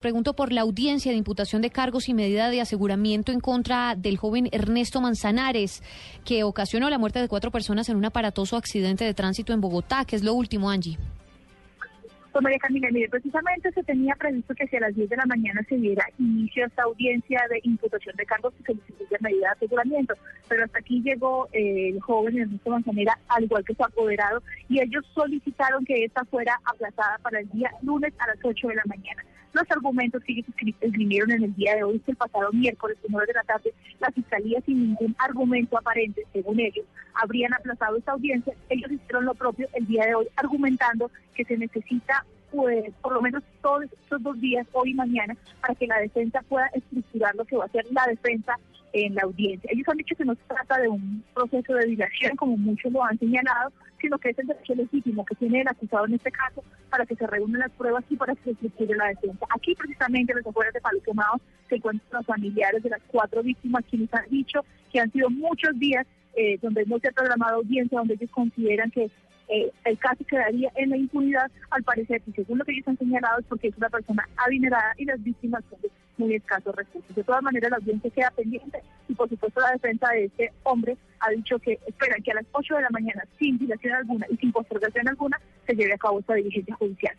Pregunto por la audiencia de imputación de cargos y medida de aseguramiento en contra del joven Ernesto Manzanares, que ocasionó la muerte de cuatro personas en un aparatoso accidente de tránsito en Bogotá. ¿Qué es lo último, Angie? Pues María Camila, mire, precisamente se tenía previsto que hacia las 10 de la mañana se diera inicio a esta audiencia de imputación de cargos y solicitud de medida de aseguramiento, pero hasta aquí llegó eh, el joven Ernesto Manzanera, al igual que su apoderado, y ellos solicitaron que esta fuera aplazada para el día lunes a las 8 de la mañana. Los argumentos que ellos escribieron en el día de hoy, el pasado miércoles, 9 de la tarde, la Fiscalía sin ningún argumento aparente, según ellos, habrían aplazado esta audiencia. Ellos hicieron lo propio el día de hoy, argumentando que se necesita pues por lo menos todos estos dos días, hoy y mañana, para que la defensa pueda estructurar lo que va a ser la defensa en la audiencia. Ellos han dicho que no se trata de un proceso de dilación, como muchos lo han señalado, sino que es el derecho legítimo que tiene el acusado en este caso para que se reúnan las pruebas y para que se estructure la defensa. Aquí precisamente en los afueras de Palo Quemado se encuentran los familiares de las cuatro víctimas quienes han dicho que han sido muchos días eh, donde no se ha programado audiencia, donde ellos consideran que eh, el caso quedaría en la impunidad, al parecer, y según lo que ellos han señalado, es porque es una persona adinerada y las víctimas son de muy escasos recursos. De todas maneras, la audiencia queda pendiente y, por supuesto, la defensa de este hombre ha dicho que esperan que a las 8 de la mañana, sin dilación alguna y sin postergación alguna, se lleve a cabo esta diligencia judicial.